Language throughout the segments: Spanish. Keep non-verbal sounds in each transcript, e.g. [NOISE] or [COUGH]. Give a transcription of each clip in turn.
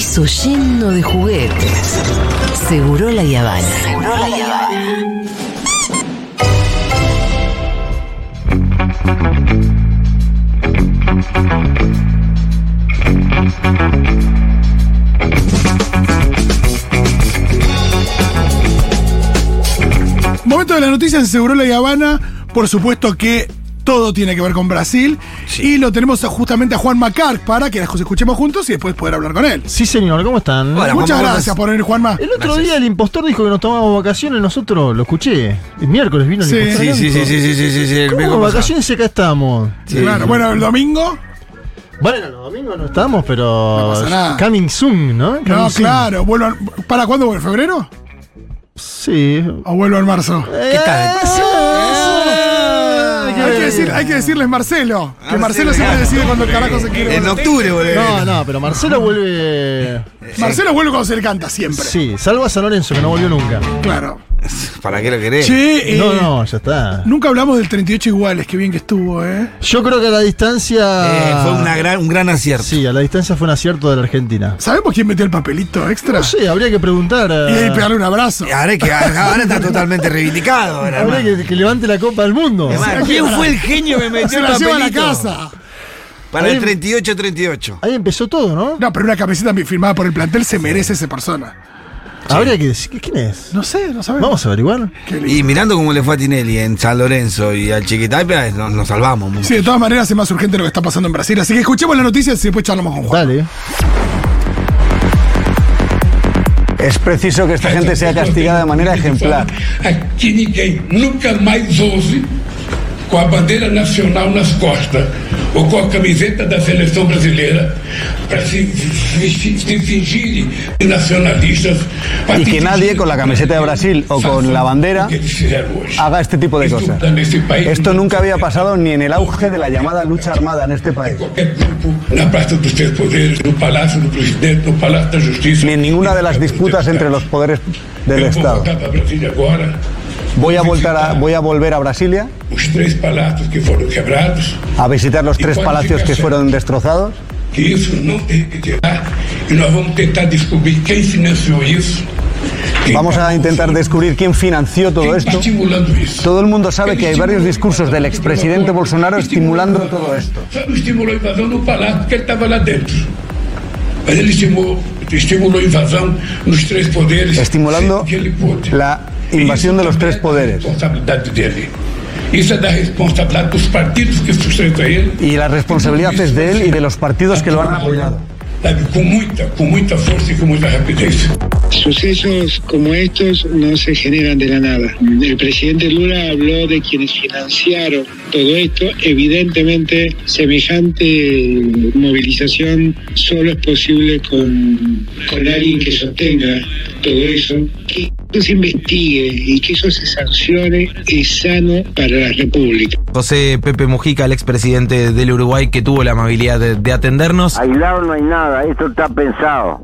piso lleno de juguetes. Seguro la Yavana. Seguro la Yavana. Momento de la noticia en Seguro La Habana. Por supuesto que todo tiene que ver con Brasil. Y lo tenemos justamente a Juan Macar para que las escuchemos juntos y después poder hablar con él. Sí, señor, ¿cómo están? Hola, Muchas gracias por venir, Juanma. El otro día el impostor dijo que nos tomábamos vacaciones, nosotros lo escuché. El miércoles vino el Sí. impostor. Sí, sí, sí, sí, sí, sí, sí, sí, el ¿Cómo vacaciones y acá estamos? Sí. Claro, bueno, el domingo. Bueno, los domingos no estamos, pero. No pasa nada. Coming soon, ¿no? Coming No, soon. claro. vuelvan- ¿Para cuándo vuelve? ¿Febrero? Sí. ¿O vuelvo en marzo? ¿Qué tal? Que, decir, hay que decirles Marcelo. Que Ah, Marcelo siempre decide cuando el carajo se quiere. En octubre, boludo. No, no, pero Marcelo vuelve. Marcelo vuelve cuando se le canta siempre. Sí, salvo a San Lorenzo, que no volvió nunca. Claro. ¿Para qué lo querés? Che, eh, No, no, ya está. nunca hablamos del 38 iguales. Qué bien que estuvo, ¿eh? Yo creo que a la distancia. Eh, fue una gran, un gran acierto. Sí, a la distancia fue un acierto de la Argentina. ¿Sabemos quién metió el papelito extra? No sé, habría que preguntar. a- Y ahí pegarle un abrazo. Y Ahora, es que, ahora está totalmente reivindicado. ahora, Habría hermano. que, que levante la copa del mundo. Además, ¿Quién fue el genio que metió Se la lleva a la casa. Para el 38-38. Ahí empezó todo, ¿no? No, pero una camiseta firmada por el plantel se merece esa persona. Habría que decir. ¿Quién es? No sé, no sabemos. Vamos a averiguar. Y mirando cómo le fue a Tinelli en San Lorenzo y al Chiquitapia, nos, nos salvamos. mucho. Sí, de todas maneras es más urgente lo que está pasando en Brasil. Así que escuchemos las noticias y después charlamos con Juan. Dale. Es preciso que esta gente sea castigada de manera ejemplar. Aqui ninguém nunca mais ouse com a bandeira nacional nas costas ou com a camiseta da seleção brasileira para se, se, se fingirem nacionalistas. Y que fingir nadie con la camiseta de Brasil o con la bandera haga este tipo de cosas. Esto nunca había pasado ni en el auge de la llamada lucha armada en este país. Ni en ninguna de las disputas entre los poderes del Estado. Voy a, voltar a- voy a volver a Brasilia Os três palácios que foram quebrados. a visitar los tres palacios que fueron destrozados. que isso não tem que e nós vamos tentar descobrir quem financiou isso. quem Vamos a intentar descubrir quién financió todo esto. Todo el mundo sabe que hay varios discursos del expresidente Bolsonaro estimulando todo esto. A invasão no palácio porque ele estava lá dentro. Mas ele estimulou, estimulou a invasão nos três poderes. Estimulando que la invasión de los tres poderes. Isso é da responsabilidade dos partidos que ele. Y la responsabilidad es de él y de los partidos que lo han apoyado. Sabe, com muita, com muita força e com muita rapidez. Sucesos como estos no se generan de la nada. El presidente Lula habló de quienes financiaron todo esto. Evidentemente, semejante movilización solo es posible con, con alguien que sostenga todo eso. Que se investigue y que eso se sancione es sano para la República. José Pepe Mujica, el expresidente del Uruguay, que tuvo la amabilidad de, de atendernos. Aislado no hay nada, esto está pensado.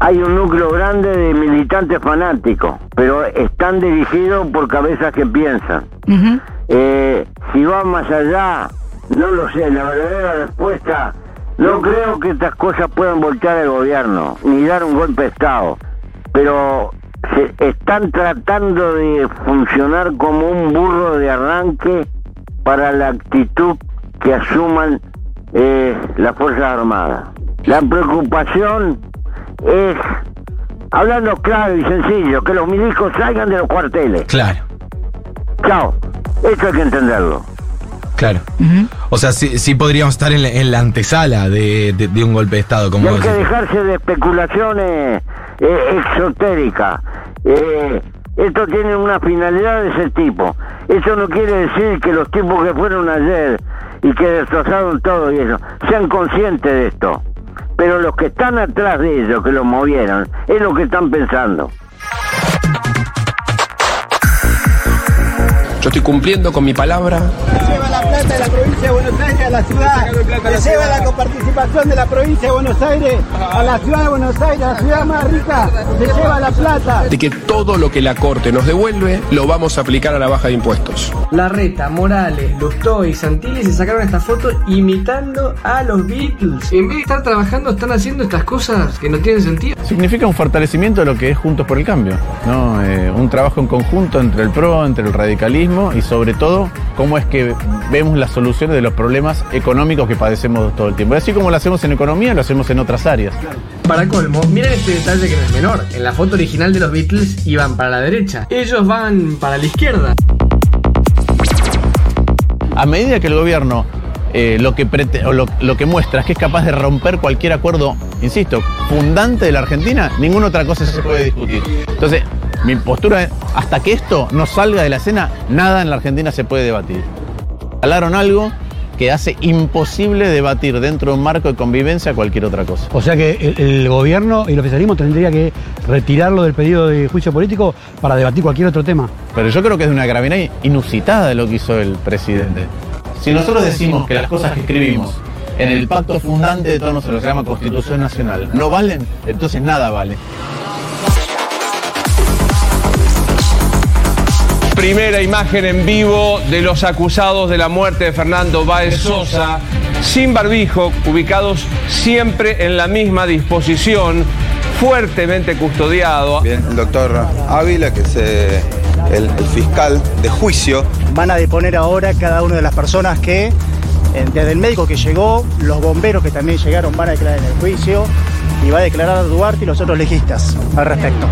Hay un núcleo grande de militantes fanáticos, pero están dirigidos por cabezas que piensan. Eh, si va más allá, no lo sé, la verdadera respuesta, no creo que estas cosas puedan voltear el gobierno, ni dar un golpe de Estado, pero se están tratando de funcionar como un burro de arranque para la actitud que asuman eh, las Fuerzas Armadas. La preocupación es, hablando claro y sencillo, que los milicos salgan de los cuarteles. Claro, Chao. Esto hay que entenderlo. claro. O sea, sí, sí podríamos estar en la, en la antesala de, de- de un golpe de Estado, Y como hay vos que decís. dejarse de especulaciones eh, exotéricas. Eh, esto tiene una finalidad de ese tipo. Eso no quiere decir que los tipos que fueron ayer y que destrozaron todo y eso, sean conscientes de esto. Pero los que están atrás de ellos, que los movieron, es lo que están pensando. Yo estoy cumpliendo con mi palabra plata de la provincia de Buenos Aires a la ciudad. Se lleva la coparticipación de la provincia de Buenos Aires a la ciudad de Buenos Aires, a la ciudad más rica. Se lleva la plata. De que todo lo que la Corte nos devuelve lo vamos a aplicar a la baja de impuestos. Larreta, Morales, Lustó y Santilli se sacaron esta foto imitando a los Beatles. En vez de estar trabajando, están haciendo estas cosas que no tienen sentido. Significa un fortalecimiento de lo que es Juntos por el Cambio, ¿no? Eh, un trabajo en conjunto entre el PRO, entre el radicalismo y sobre todo cómo es que vemos las soluciones de los problemas económicos que padecemos todo el tiempo. Así como lo hacemos en economía, lo hacemos en otras áreas. Para colmo, miren este detalle que no es menor. En la foto original de los Beatles iban para la derecha. Ellos van para la izquierda. A medida que el gobierno eh, lo, que muestra es que es capaz de romper cualquier acuerdo, insisto, fundante de la Argentina, ninguna otra cosa se puede discutir. Entonces, mi postura es, hasta que esto no salga de la escena, nada en la Argentina se puede debatir. Hablaron algo que hace imposible debatir dentro de un marco de convivencia cualquier otra cosa. O sea que el, el gobierno y el oficialismo tendría que retirarlo del pedido de juicio político para debatir cualquier otro tema. Pero yo creo que es de una gravedad inusitada lo que hizo el presidente. Si nosotros decimos que las cosas que escribimos en el pacto fundante de todos nosotros, que se llama Constitución Nacional, no valen, entonces nada vale. Primera imagen en vivo de los acusados de la muerte de Fernando Báez Sosa, sin barbijo, ubicados siempre en la misma disposición, fuertemente custodiado. Bien, el doctor Ávila, que es eh, el, el fiscal de juicio. Van a deponer ahora cada una de las personas que, desde el médico que llegó, los bomberos que también llegaron van a declarar en el juicio y va a declarar a Duarte y los otros legistas al respecto.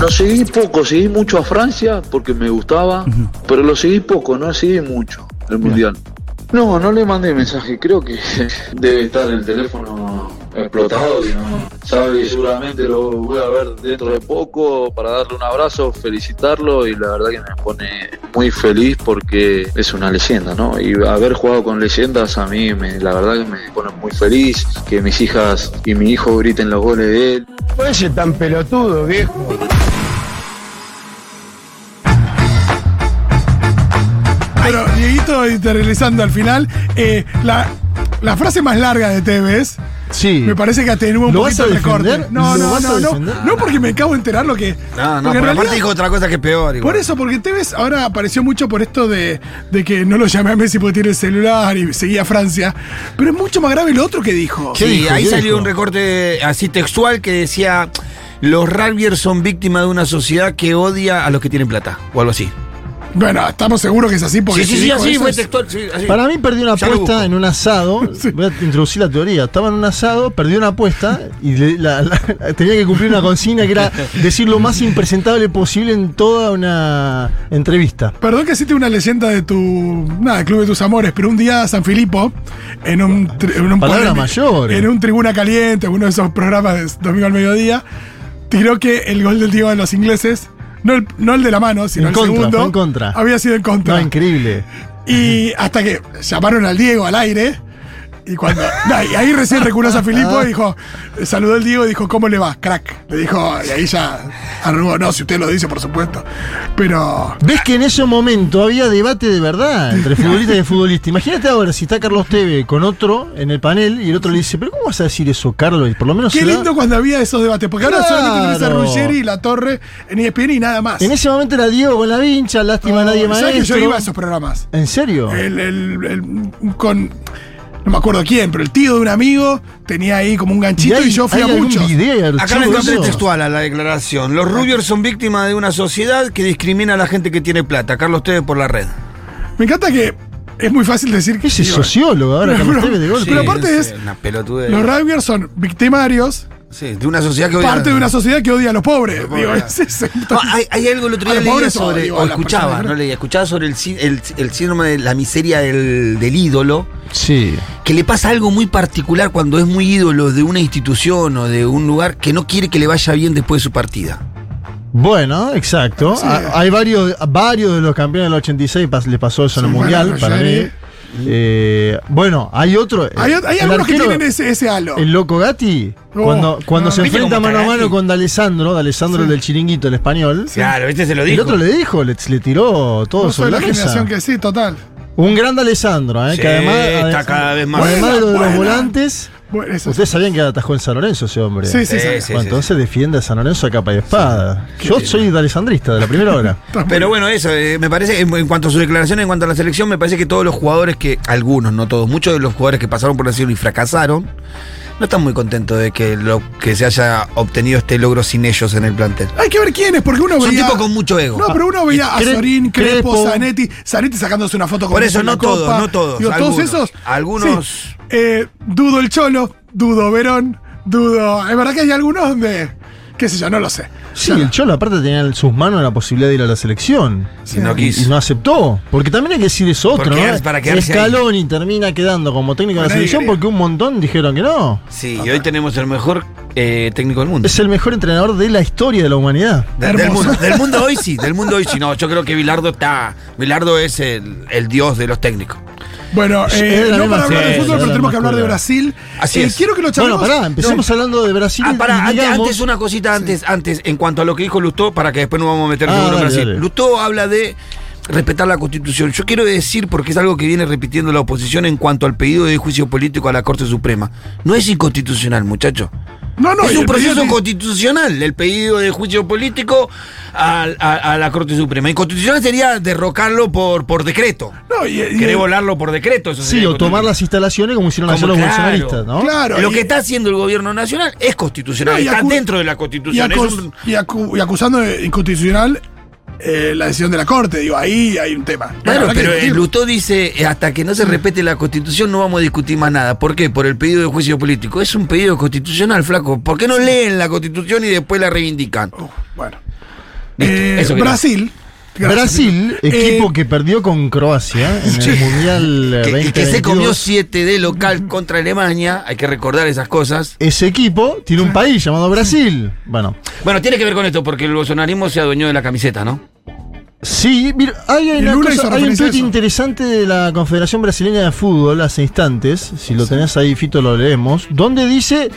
Lo seguí poco, seguí mucho a Francia porque me gustaba, pero lo seguí poco, no seguí mucho el mundial. No, no le mandé mensaje, creo que [LAUGHS] debe estar el teléfono explotado no sabe seguramente lo voy a ver dentro de poco para darle un abrazo, felicitarlo y la verdad que me pone muy feliz porque es una leyenda, ¿no? Y haber jugado con leyendas a mí me, la verdad que me pone muy feliz, que mis hijas y mi hijo griten los goles de él. Oye, tan pelotudo, viejo. Dieguito, interiorizando al final, eh, la, la frase más larga de Tevez. Sí. Me parece que atenúa un ¿Lo vas poquito a el recorte. No, ¿Lo no, vas a no, no. defender? No, porque me acabo de enterar lo que. No, no, porque aparte dijo otra cosa que es peor. igual. Por eso, porque Tevez ahora apareció mucho por esto de, de que no lo llamé a Messi porque tiene el celular y seguía a Francia. Pero es mucho más grave lo otro que dijo. Sí, ahí salió un recorte así textual que decía: Los rugbyers son víctimas de una sociedad que odia a los que tienen plata, o algo así. Bueno, estamos seguros que es así porque. Sí, sí, sí, así fue textual. sí, así. Para mí perdió una Ya lo apuesta busco. en un asado. [LAUGHS] Voy a introducir la teoría. Estaba en un asado, perdió una apuesta y le- la- la- [LAUGHS] tenía que cumplir una consigna que era decir lo más impresentable posible en toda una entrevista. Perdón que cite una leyenda de tu. Nada, Club de tus Amores, pero un día San Filipo, en un. tri- En un Palabras polémico- mayores. En un Tribuna Caliente, uno de esos programas de domingo al mediodía, tiró que el gol del Diego de los ingleses, no el, no el de la mano, sino En el contra, segundo, fue en contra. había sido en contra. No, increíble. Y hasta que llamaron al Diego al aire. Y cuando. no, y ahí recién reculó a Filipo y dijo. Saludó el Diego y dijo, ¿cómo le va? Crack. Le dijo, y ahí ya arrugó. No, si usted lo dice, por supuesto. Pero. ¿Ves que en ese momento había debate de verdad entre futbolista y futbolista? Imagínate ahora si está Carlos Teve con otro en el panel y el otro le dice, ¿pero cómo vas a decir eso, Carlos? Y por lo menos Qué da- lindo cuando había esos debates. Porque ahora solamente tenés a Claro. Ruggeri y la Torre en ESPN y nada más. En ese momento era Diego con la vincha, lástima nadie más. ¿Sabes que yo iba a esos programas? ¿En serio? El, el- el- con. No me acuerdo quién, pero el tío de un amigo tenía ahí como un ganchito y, hay- yo fui a muchos. video, Acá archivo encontré textual a la declaración. Los rubios son víctimas de una sociedad que discrimina a la gente que tiene plata. Carlos Tevez por la red. Me encanta que es muy fácil decir que. Ese es sociólogo ahora, [LAUGHS] Pero- Carlos Tevez de golpe. Pero aparte es. Una. Los rugbyers son victimarios. Sí, de una sociedad que odia Parte de una sociedad que odia a los pobres. Digo, [LAUGHS] No, hay, hay algo el otro día leía sobre, digo, o escuchaba, personas, no leía, escuchaba sobre el, el, el síndrome de la miseria del, del ídolo, Sí. que le pasa algo muy particular cuando es muy ídolo de una institución o de un lugar que no quiere que le vaya bien después de su partida. Bueno, exacto. Sí. Hay varios, varios de los campeones del 86 pas- les pasó eso en el Sí, Mundial, bueno, para mí. Eh, bueno, hay otro. Hay, hay el algunos que tienen ese, ese halo. El loco Gatti, Oh, cuando, cuando no, se no. ¿Viste enfrenta mano a mano con D'Alessandro, D'Alessandro Sí. el del chiringuito, el español. Claro, este se lo El dijo. otro le dijo, le, le tiró todo Vos sobre la la generación que sí, total. Un gran D'Alessandro, ¿eh? Sí, que además, está cada vez más- además de lo de Buena, los volantes, Bueno, eso ustedes sabían que atajó en San Lorenzo ese hombre. Sí, sí, sí. Bueno, sí, entonces defiende a San Lorenzo a capa y espada. Yo soy d'Alessandrista de la primera hora. [LAUGHS] Pero bueno, eso, eh, me parece, en, en cuanto a su declaración, en cuanto a la selección, me parece que todos los jugadores que, algunos, no todos, muchos de los jugadores que pasaron por la selección y fracasaron, no están muy contentos de que lo que se haya obtenido este logro sin ellos en el plantel. Hay que ver quién es, porque uno Son veía. tipos con mucho ego. No, pero uno veía a Sorín, Crespo. Zanetti, Zanetti sacándose una foto con Por eso, no todos, no todos, Digo, todos algunos. esos. Algunos- sí. Eh, dudo el Cholo, dudo Verón, dudo. Es verdad que hay algunos donde. qué sé yo, no lo sé. Sí, el Cholo aparte tenía en sus manos la posibilidad de ir a la selección. No Y- quiso. Y no aceptó. Porque también hay que decir eso Por otro, ¿no? para quedarse ahí. Scaloni termina quedando como técnico de la selección alegría. porque un montón dijeron que no. Sí, y hoy tenemos el mejor eh, técnico del mundo. Es el mejor entrenador de la historia de la humanidad. De- del, mundo, del mundo [LAUGHS] hoy sí, del mundo hoy sí. No, yo creo que Bilardo está. Bilardo es el, el dios de los técnicos. Bueno, Es eh, no para hablar de fútbol, es pero tenemos que hablar de. Brasil. Así Eh, es. Quiero que lo Bueno, charlemos. pará, empecemos hablando de Brasil. Ah, pará, y antes, digamos- antes una cosita, antes, antes, en cuanto a lo que dijo Lustó, para que después nos vamos a meter Ah, en Brasil. dale. Lustó habla de respetar la constitución. Yo quiero decir, porque es algo que viene repitiendo la oposición en cuanto al pedido de juicio político a la Corte Suprema. No es inconstitucional, muchacho. No, no, es un proceso constitucional, el pedido de juicio político a, a- a la Corte Suprema. Inconstitucional sería derrocarlo por, por decreto. No, y- y- Querer volarlo por decreto. Eso Sí, o tomar las instalaciones como hicieron Como los claro, bolsonaristas, ¿no? Claro. Lo y- que está haciendo el gobierno nacional es constitucional, No, y está dentro de la y, constitución. es acus- un- y acu- y acusando de inconstitucional eh, la decisión de la Corte. Digo, ahí hay un tema. Claro, pero el. Lutó dice, eh, hasta que no se respete la constitución no vamos a discutir más nada. ¿Por qué? Por el pedido de juicio político. Es un pedido constitucional, flaco. ¿Por qué no leen la constitución y después la reivindican? Uh, bueno. Listo, Eh, eso quería. Brasil. Gracias, Brasil, Felipe. equipo Eh, que perdió con Croacia en el Mundial eh, [LAUGHS] Que, 2022. que se comió 7 de local contra Alemania, hay que recordar esas cosas. Ese equipo tiene un país llamado Brasil. Bueno, Bueno, tiene que ver con esto, porque el bolsonarismo se adueñó de la camiseta, ¿no? sí, mira, hay, una cosa- un eso. interesante de la Confederación Brasileña de Fútbol hace instantes, si lo tenés ahí, Fito, lo leemos, donde dice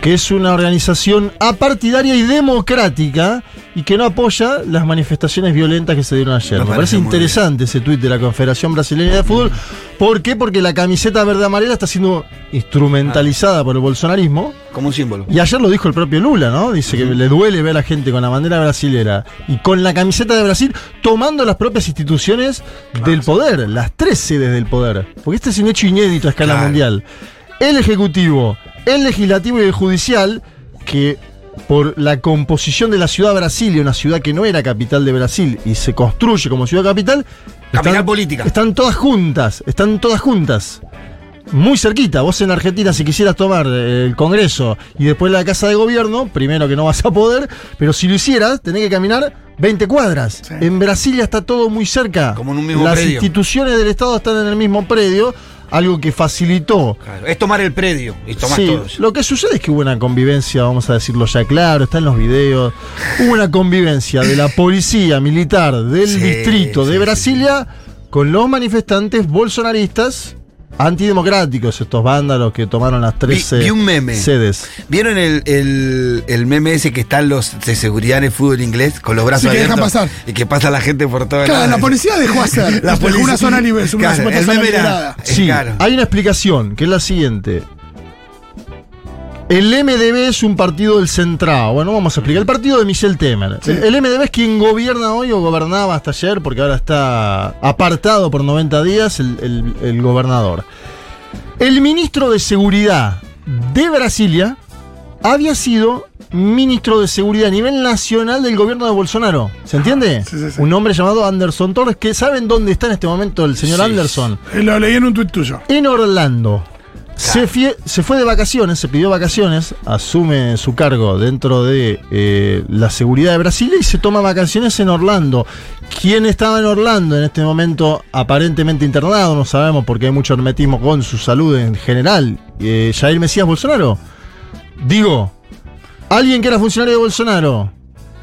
que es una organización apartidaria y democrática y que no apoya las manifestaciones violentas que se dieron ayer. Me Me, parece interesante ese tuit de la Confederación Brasileña de Fútbol. ¿Por qué? Porque la camiseta verde-amarela está siendo instrumentalizada por el bolsonarismo. Como un símbolo. Y ayer lo dijo el propio Lula, ¿no? Dice que le duele ver a la gente con la bandera brasilera y con la camiseta de Brasil tomando las propias instituciones del poder, las tres sedes del poder. Porque este es un hecho inédito a escala Claro. mundial. El Ejecutivo, el Legislativo y el Judicial, que por la composición de la ciudad de Brasilia, una ciudad que no era capital de Brasil y se construye como ciudad capital, Capital política. están todas juntas, están todas juntas. Muy cerquita, vos en Argentina si quisieras tomar eh, el Congreso y después la Casa de Gobierno, primero que no vas a poder, pero si lo hicieras, tenés que caminar 20 cuadras. En Brasilia está todo muy cerca. Como en un mismo Las predio. instituciones del Estado están en el mismo predio, algo que facilitó. Claro, Es tomar el predio y tomás Sí, todo. lo que sucede es que hubo una convivencia, vamos a decirlo ya claro, está en los videos, hubo una convivencia de la policía militar del Sí, distrito de Brasilia con los manifestantes bolsonaristas antidemocráticos, estos vándalos que tomaron las 13 vi un meme. sedes. ¿Vieron el, el, el meme ese que están los de seguridad en el fútbol inglés con los brazos Sí, que dejan pasar. Y que pasa la gente por todas Claro, la policía dejó hacer. La policía- una zona libre, una Claro, el zona meme era- liberada. Es Sí, claro. hay una explicación, que es la siguiente. El MDB es un partido del centrado. Bueno, vamos a explicar. El partido de Michel Temer. El, el MDB es quien gobierna hoy o gobernaba hasta ayer, porque ahora está apartado por 90 días el, el- el gobernador. El ministro de Seguridad de Brasilia había sido ministro de Seguridad a nivel nacional del gobierno de Bolsonaro. ¿Se entiende? Sí, sí, sí. Un hombre llamado Anderson Torres, que saben dónde está en este momento el señor. Anderson Eh, Lo leí en un tuit tuyo. en Orlando. Se, fie- se fue de vacaciones, se pidió vacaciones, asume su cargo dentro de eh, la seguridad de Brasil y se toma vacaciones en Orlando. ¿Quién estaba en Orlando en este momento aparentemente internado? No sabemos porque hay mucho hermetismo con su salud en general. Eh, Jair Mesías Bolsonaro. Digo, alguien que era funcionario de Bolsonaro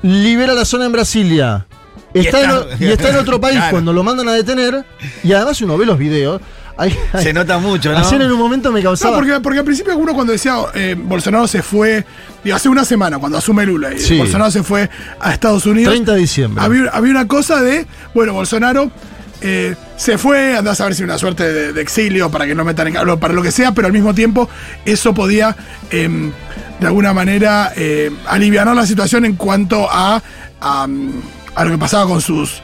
libera la zona en Brasilia. Y Está, en, y está en otro [LAUGHS] país Claro. cuando lo mandan a detener. Y además uno ve los videos. Se nota mucho, ¿no? Ayer en un momento me No, causaba. porque, porque al principio uno cuando decía eh, Bolsonaro se fue, digo, hace una semana cuando asume Lula y Sí. Bolsonaro se fue a Estados Unidos. 30 de diciembre. Había, había una cosa de, bueno, Bolsonaro eh, se fue, andás a ver si una suerte de, de exilio para que no metan en calor, para lo que sea, pero al mismo tiempo eso podía em, de alguna manera eh, aliviar la situación en cuanto a, a, a lo que pasaba con sus.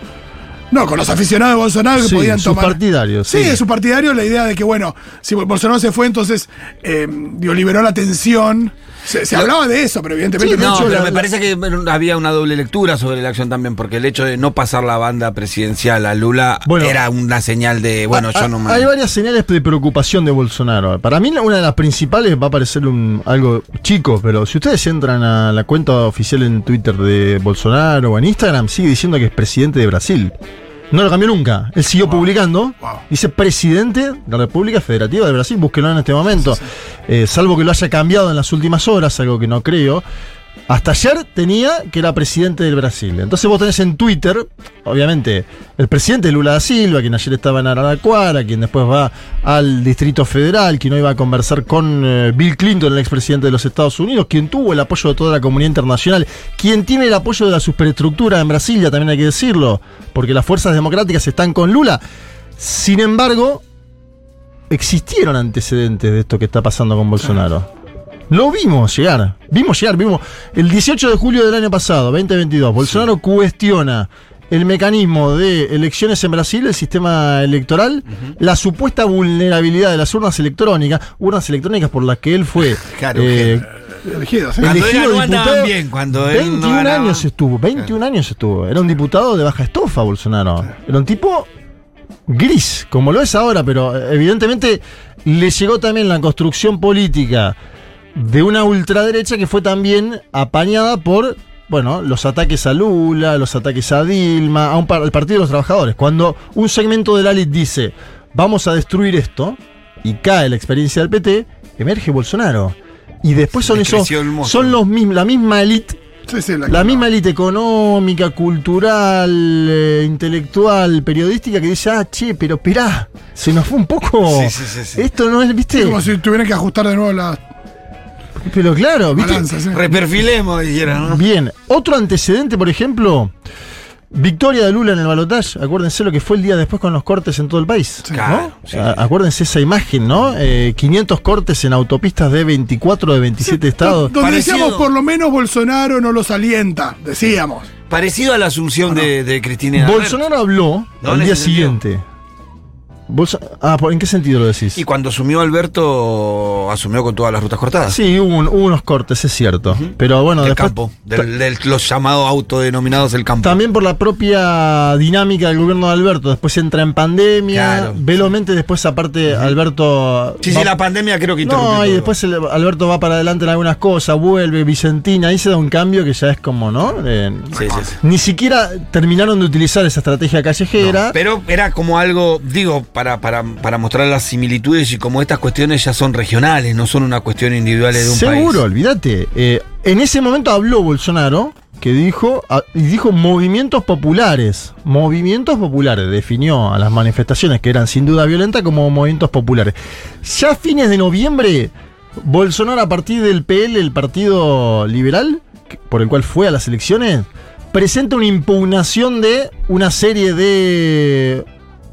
No, con los aficionados de Bolsonaro que Sí, podían sus tomar. partidarios, Sí, sí. de su partidario la idea de que, bueno, si Bolsonaro se fue, entonces eh, digo, liberó la tensión. Se, se hablaba de eso, pero evidentemente no, mucho pero la- me parece que había una doble lectura sobre la acción también, porque el hecho de no pasar la banda presidencial a Lula Bueno. era una señal de, bueno, Ah, yo no me... Hay varias señales de preocupación de Bolsonaro. Para mí, una de las principales va a parecer un, algo chico, pero si ustedes entran a la cuenta oficial en Twitter de Bolsonaro o en Instagram, sigue diciendo que es presidente de Brasil. No lo cambió nunca. Él siguió publicando. Dice presidente de la República Federativa de Brasil. Búsquelo en este momento. Eh, salvo que lo haya cambiado en las últimas horas, algo que no creo. Hasta ayer tenía que era presidente del Brasil. Entonces vos tenés en Twitter, obviamente, el presidente Lula da Silva, quien ayer estaba en Araraquara, quien después va al Distrito Federal, quien hoy va a conversar con eh, Bill Clinton, el expresidente de los Estados Unidos, quien tuvo el apoyo de toda la comunidad internacional, quien tiene el apoyo de la superestructura en Brasilia, también hay que decirlo, porque las fuerzas democráticas están con Lula. Sin embargo, existieron antecedentes de esto que está pasando con Bolsonaro. Lo vimos llegar, vimos llegar, vimos. El 18 de julio del año pasado, 2022, Bolsonaro cuestiona el mecanismo de elecciones en Brasil, el sistema electoral, la supuesta vulnerabilidad de las urnas electrónicas, urnas electrónicas por las que él fue [LAUGHS] Claro, eh, elegido, ¿sí? Cuando elegido diputado. bien, cuando él no 21 ganaba. años estuvo, 21 años estuvo. Era un diputado de baja estofa, Bolsonaro. Era un tipo gris, como lo es ahora, pero eh, evidentemente le llegó también la construcción política de una ultraderecha que fue también apañada por, bueno, los ataques a Lula, los ataques a Dilma, a un par- al Partido de los Trabajadores. Cuando un segmento de la élite dice, vamos a destruir esto, y cae la experiencia del PT, emerge Bolsonaro. Y después son esos, son los mismos, la misma élite Sí, sí, la- la misma élite económica, cultural, eh, intelectual, periodística que dice, ah, che, pero esperá, se nos fue un poco. Sí, sí, sí, sí. Esto no es, viste. Es como si tuvieran que ajustar de nuevo la Pero claro, viste. balanza. ¿sí? Reperfilemos, dijeron, ¿no? Bien, otro antecedente, por ejemplo, victoria de Lula en el balotaje. Acuérdense lo que fue el día después con los cortes en todo el país. ¿no? Claro, sí, A- Acuérdense esa imagen, ¿no? Eh, 500 cortes en autopistas de 24 de 27 estados. Donde Parecido. decíamos, por lo menos Bolsonaro no los alienta, decíamos. Parecido a la asunción de, de Cristina. Bolsonaro habló No, al día siguiente. Bolsa- ah, ¿por- ¿en qué sentido lo decís? Y cuando asumió Alberto, asumió con todas las rutas cortadas. Sí, hubo, un- hubo unos cortes, es cierto. Pero bueno, del después. campo, del, del- los llamados autodenominados el campo. También por la propia dinámica del gobierno de Alberto. Después entra en pandemia. Claro. velozmente después, aparte, Alberto. Sí, va- sí, la pandemia creo que No, y después el- Alberto va para adelante en algunas cosas, vuelve, Vicentina, ahí se da un cambio que ya es como, ¿no? Eh, Sí, sí, sí. Ni siquiera terminaron de utilizar esa estrategia callejera. Pero era como algo, digo, para, para, para mostrar las similitudes y como estas cuestiones ya son regionales, no son una cuestión individual de un Seguro, país. olvídate. Eh, en ese momento habló Bolsonaro que dijo ah, y dijo movimientos populares. Movimientos populares. Definió a las manifestaciones que eran sin duda violentas como movimientos populares. Ya a fines de noviembre, Bolsonaro a partir del PL, el Partido Liberal, por el cual fue a las elecciones, presenta una impugnación de una serie de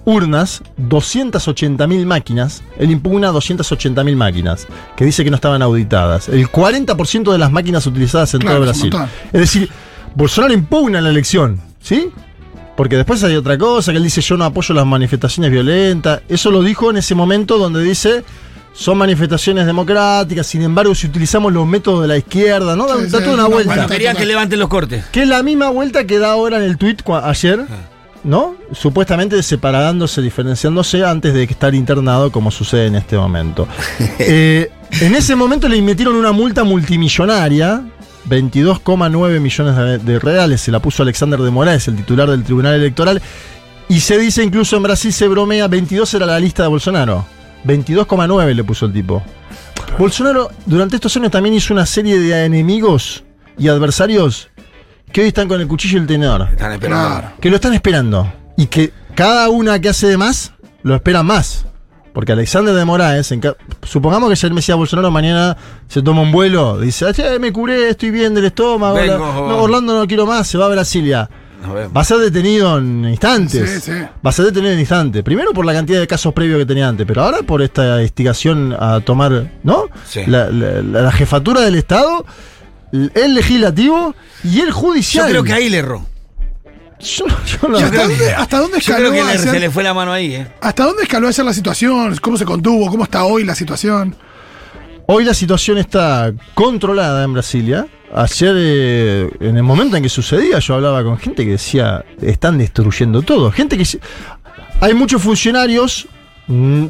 urnas, 280.000 máquinas. Él impugna 280.000 máquinas, que dice que no estaban auditadas. El 40% de las máquinas utilizadas en Claro, todo Brasil. Es decir, Bolsonaro impugna la elección, ¿sí? Porque después hay otra cosa, que él dice yo no apoyo las manifestaciones violentas. Eso lo dijo en ese momento donde dice son manifestaciones democráticas, sin embargo si utilizamos los métodos de la izquierda, ¿no? Da, Sí, da sí, toda una una vuelta. vuelta. Querían que levanten los cortes. Que es la misma vuelta que da ahora en el tweet ayer, ¿no? Supuestamente separándose, diferenciándose antes de estar internado, como sucede en este momento. [LAUGHS] Eh, en ese momento le metieron una multa multimillonaria. 22,9 millones de, de reales se la puso Alexander de Moraes, el titular del Tribunal Electoral. Y se dice incluso en Brasil, se bromea, 22 era la lista de Bolsonaro. 22,9 le puso el tipo. Bolsonaro durante estos años también hizo una serie de enemigos y adversarios que hoy están con el cuchillo y el tenedor. Están esperando. Claro. Que lo están esperando. Y que cada una que hace de más, lo espera más. Porque Alexander de Moraes, en supongamos que Jair Mesías Bolsonaro mañana se toma un vuelo, dice, "Ah, che, me curé, estoy bien del estómago, Vengo. no, Orlando no quiero más, se va a Brasilia. Va a ser detenido en instantes. Sí, sí. Va a ser detenido en instantes. Primero por la cantidad de casos previos que tenía antes, pero ahora por esta instigación a tomar, ¿no? Sí. La, la- la- la jefatura del Estado, el legislativo y el Yo judicial. creo que ahí le erró. Yo, yo no- ¿Y hasta dónde, hasta dónde Yo escaló creo que le- se le fue la mano ahí, ¿eh? ¿Hasta dónde escaló a ser la situación? ¿Cómo se contuvo? ¿Cómo está hoy la situación? Hoy la situación está controlada en Brasilia. Ayer, eh, en el momento en que sucedía, yo hablaba con gente que decía, están destruyendo todo. Gente que... Hay muchos funcionarios mm,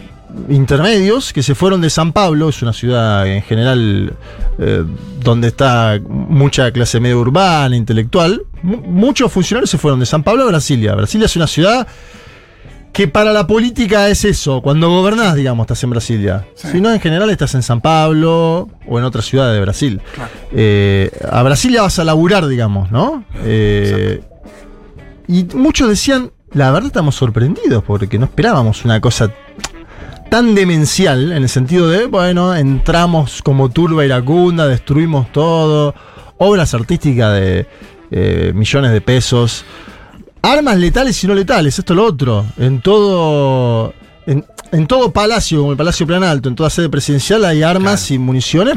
intermedios que se fueron de San Pablo, es una ciudad en general eh, donde está mucha clase media urbana, intelectual. Mu- muchos funcionarios se fueron de San Pablo a Brasilia. Brasilia es una ciudad que para la política es eso, cuando gobernás, digamos, estás en Brasilia. Si no, en general estás en San Pablo o en otra ciudad de Brasil. Eh, a Brasilia vas a laburar, digamos, ¿no? Eh, y muchos decían, la verdad estamos sorprendidos porque no esperábamos una cosa tan demencial en el sentido de, bueno, entramos como turba iracunda, destruimos todo, obras artísticas de eh, millones de pesos, armas letales y no letales, esto es lo otro, en todo... En, en todo palacio, como el Palacio Plan Alto, en toda sede presidencial hay armas y municiones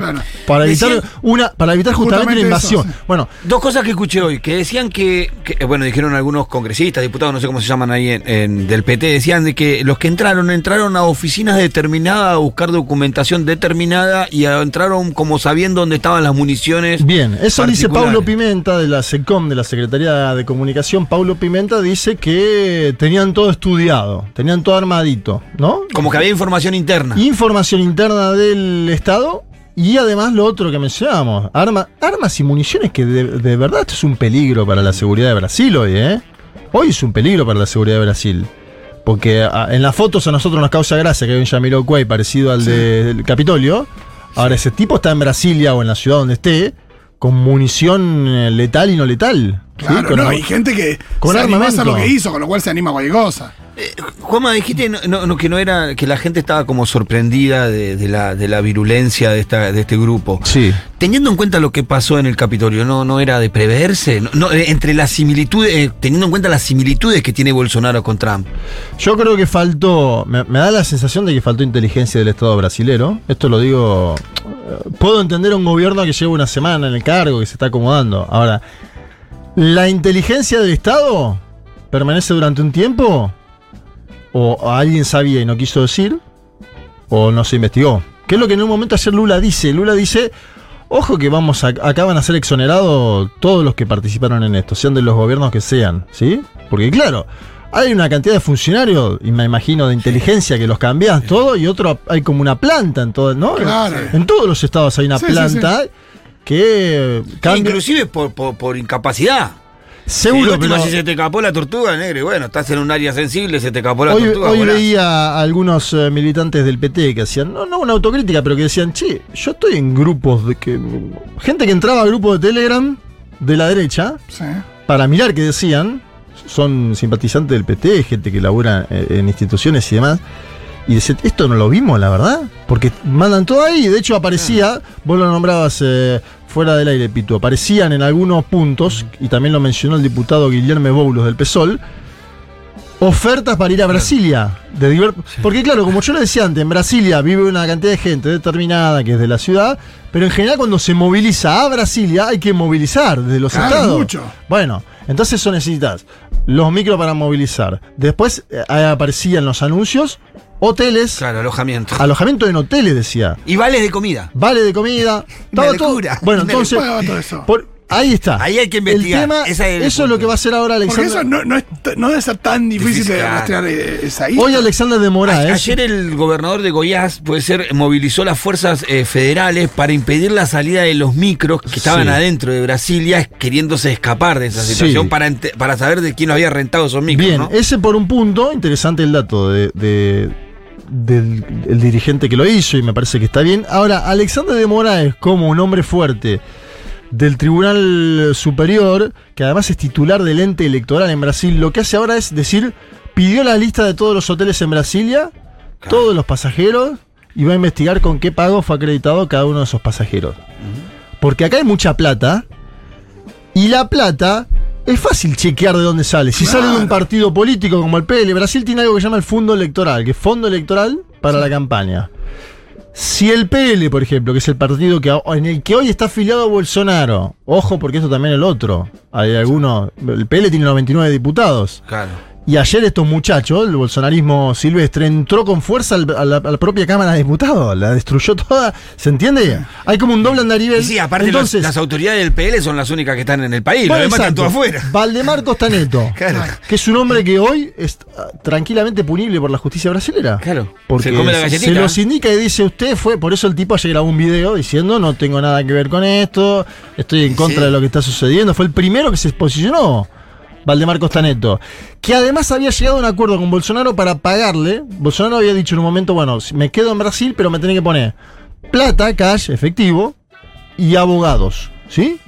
para evitar Decían- una, para evitar justamente, la invasión. Bueno, Dos cosas que escuché hoy, que decían que, que, eh, bueno, dijeron algunos congresistas, diputados, no sé cómo se llaman ahí en, en- del PT, decían de que los que entraron, entraron a oficinas determinadas a buscar documentación determinada y a- entraron como sabiendo dónde estaban las municiones. Bien, eso dice. Paulo Pimenta de la SECOM, de la Secretaría de Comunicación. Paulo Pimenta dice que tenían todo estudiado, tenían todo armadito, ¿no? Como que había información interna. Información interna del Estado y además lo otro que mencionábamos, arma- armas y municiones que de, de verdad esto es un peligro para la seguridad de Brasil hoy, ¿eh? Hoy es un peligro para la seguridad de Brasil. Porque a- en las fotos a nosotros nos causa gracia que hay un Jamiroquai parecido al del Capitolio. Ahora, ese tipo está en Brasilia o en la ciudad donde esté, con munición eh, letal y no letal. ¿Sí? Claro, Con no, hay gente que con se anima a lo que hizo, con lo cual se anima a cualquier cosa. Juanma, dijiste no, que no era, que la gente estaba como sorprendida de, de la, de la virulencia de, esta, de este grupo. Sí. Teniendo en cuenta lo que pasó en el Capitolio, ¿no, no era de preverse? No, no, eh, entre las similitudes, eh, teniendo en cuenta las similitudes que tiene Bolsonaro con Trump. Yo creo que faltó, me, me da la sensación de que faltó inteligencia del Estado brasilero. Esto lo digo, eh, puedo entender a un gobierno que lleva una semana en el cargo, que se está acomodando. Ahora, ¿la inteligencia del Estado permanece durante un tiempo? ¿O alguien sabía y no quiso decir? ¿O no se investigó? ¿Qué es lo que en un momento ayer Lula dice? Lula dice, ojo que vamos a, acá van a ser exonerados todos los que participaron en esto, sean de los gobiernos que sean, ¿sí? Porque claro, hay una cantidad de funcionarios, y me imagino de inteligencia, que los cambias todo, y otro hay como una planta en todo, ¿no? Claro. En todos los estados hay una Sí, sí, planta que cambia. inclusive por, por, por incapacidad. Seguro, pero- si se te escapó la tortuga, negro, y bueno, estás en un área sensible, se te escapó la Hoy, tortuga. hoy volás. veía a algunos eh, militantes del PT que hacían, no, no una autocrítica, pero que decían, che, yo estoy en grupos de que. Gente que entraba a grupos de Telegram de la derecha Sí. para mirar qué decían. Son simpatizantes del PT, gente que labura eh, en instituciones y demás. Y decían, esto no lo vimos, la verdad. Porque mandan todo ahí. De hecho, aparecía, vos lo nombrabas eh, fuera del aire, Pitu, aparecían en algunos puntos, y también lo mencionó el diputado Guillermo Boulos del PSOL, ofertas para ir a Brasilia. De Porque claro, como yo le decía antes, en Brasilia vive una cantidad de gente determinada que es de la ciudad, pero en general cuando se moviliza a Brasilia hay que movilizar desde los Claro, estados. mucho. Bueno, entonces eso necesitas los micros para movilizar. Después eh, aparecían los anuncios, hoteles, Claro, alojamiento. alojamiento en hoteles decía. Y vales de comida. Vale de comida. [LAUGHS] Estaba todo-. Bueno, [LAUGHS] Una entonces. todo eso. por- ahí está. Ahí hay que investigar. El tema, es el eso es lo que va a hacer ahora Porque Alexander. eso no, no, es no debe ser tan difícil de rastrear eh, esa isla. Hoy Alexander de Moraes. Ayer el gobernador de Goiás, puede ser, movilizó las fuerzas eh, federales para impedir la salida de los micros que estaban Sí. adentro de Brasilia, queriéndose escapar de esa Sí. situación para, para saber de quién había rentado esos micros. Bien, ¿no? ese por un punto, interesante el dato de, de- del el dirigente que lo hizo y me parece que está bien. Ahora, Alexander de Moraes, como un hombre fuerte del Tribunal Superior, que además es titular del ente electoral en Brasil, lo que hace ahora es decir, pidió la lista de todos los hoteles en Brasilia, todos los pasajeros y va a investigar con qué pago fue acreditado cada uno de esos pasajeros. Porque acá hay mucha plata y la plata es fácil chequear de dónde sale. Si sale de un partido político como el PL, Brasil tiene algo que se llama el fondo electoral, que es fondo electoral para la campaña. Si el PL, por ejemplo, que es el partido que, en el que hoy está afiliado Bolsonaro, ojo porque esto también es el otro, hay algunos, el PL tiene 99 diputados. Claro. Y ayer estos muchachos, el bolsonarismo silvestre, entró con fuerza al- a la, a la propia Cámara de Diputados, la destruyó toda, ¿se entiende? Hay como un doble andarivel. Sí, aparte los- Entonces, las autoridades del PL son las únicas que están en el país, bueno, los demás están todos afuera. Valdemar Costaneto, [LAUGHS] Claro. que es un hombre que hoy es ah, tranquilamente punible por la justicia brasilera. Claro. Porque Se come la se, galletita. los indica y dice usted fue, por eso el tipo ayer grabó un video diciendo no tengo nada que ver con esto, estoy en contra Sí. de lo que está sucediendo. Fue el primero que se posicionó, Valdemar Costaneto, que además había llegado a un acuerdo con Bolsonaro para pagarle. Bolsonaro había dicho en un momento, bueno, me quedo en Brasil, pero me tenés que poner plata, cash, efectivo y abogados, ¿sí?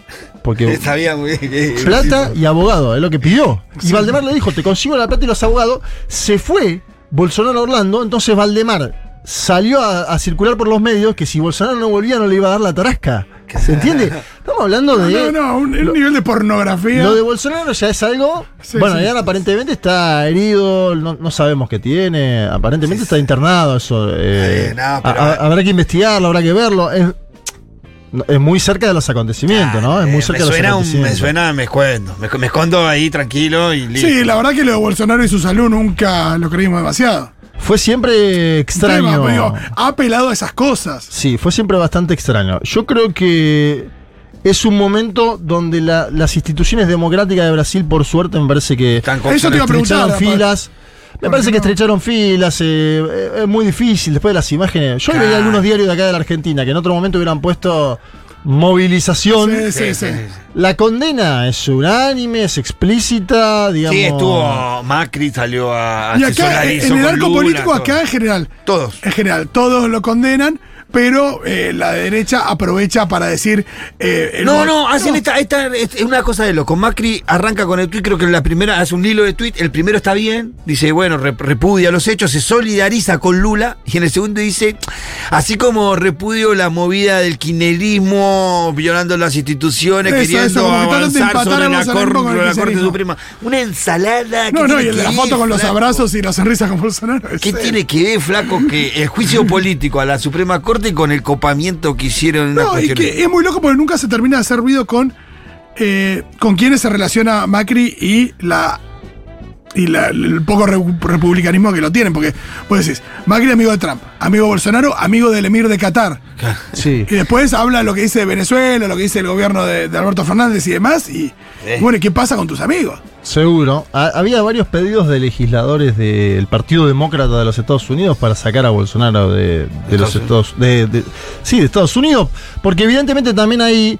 Porque [LAUGHS] Sabía muy bien que- plata y abogado, es lo que pidió. Y Valdemar le dijo, te consigo la plata y los abogados. Se fue Bolsonaro a Orlando, entonces Valdemar salió a, a circular por los medios que si Bolsonaro no volvía no le iba a dar la tarasca. ¿Se entiende? [LAUGHS] Estamos hablando No, de... no, no, un, un nivel de pornografía. Lo de Bolsonaro ya es algo. Sí, bueno, sí. ya aparentemente está herido, no, no sabemos qué tiene. Aparentemente está internado. Eso. eh, Eh, no, a- pero- a- habrá que investigarlo, habrá que verlo. Es, es muy cerca de los acontecimientos, ¿no? Es muy Eh, cerca me de los suena, un- me suena, me escondo. Me, me escondo ahí tranquilo y listo. Sí, la verdad que lo de Bolsonaro y su salud nunca lo creímos demasiado. Fue siempre extraño. Tema, pero digo, ha apelado a esas cosas. Sí, fue siempre bastante extraño. Yo creo que es un momento donde la- las instituciones democráticas de Brasil, por suerte, me parece que Eso te iba a preguntar. estrecharon filas. Me parece que estrecharon filas, eh, eh, es muy difícil después de las imágenes. Yo veía algunos diarios de acá de la Argentina que en otro momento hubieran puesto movilización. Sí, sí, sí. La condena es unánime, es explícita, digamos. Sí, estuvo Macri, salió a Y acá, en el arco Lula, político, todo. acá en general. Todos. En general, todos lo condenan, pero eh, la derecha aprovecha para decir. eh, No, no, hacen esta, esta, es una cosa de loco. Macri arranca con el tuit, creo que la primera hace un hilo de tuit, el primero está bien, dice, bueno, rep- repudia los hechos, se solidariza con Lula, y en el segundo dice, así como repudio la movida del kirchnerismo, violando las instituciones, Eso, queriendo eso, avanzar sobre la, cor- la Corte. Suprema. Una ensalada. No, ¿qué no, y el de la ver, foto con los flaco? abrazos y las sonrisas con Bolsonaro. ¿Qué tiene que ver, flaco, que el juicio político a la Suprema Corte con el copamiento que hicieron No, y que es muy loco porque nunca se termina de hacer ruido con, eh, con quienes se relaciona Macri y la y la- el poco re- republicanismo que lo tienen, porque vos decís, Macri amigo de Trump, amigo de Bolsonaro, amigo del emir de Qatar. [LAUGHS] Sí. Y después habla lo que dice de Venezuela, lo que dice el gobierno de, de Alberto Fernández y demás, y Eh. bueno, ¿y ¿qué pasa con tus amigos? Seguro. Ha- había varios pedidos de legisladores del Partido Demócrata de los Estados Unidos para sacar a Bolsonaro de, de los Estados de, de- Sí, de Estados Unidos. Porque evidentemente también ahí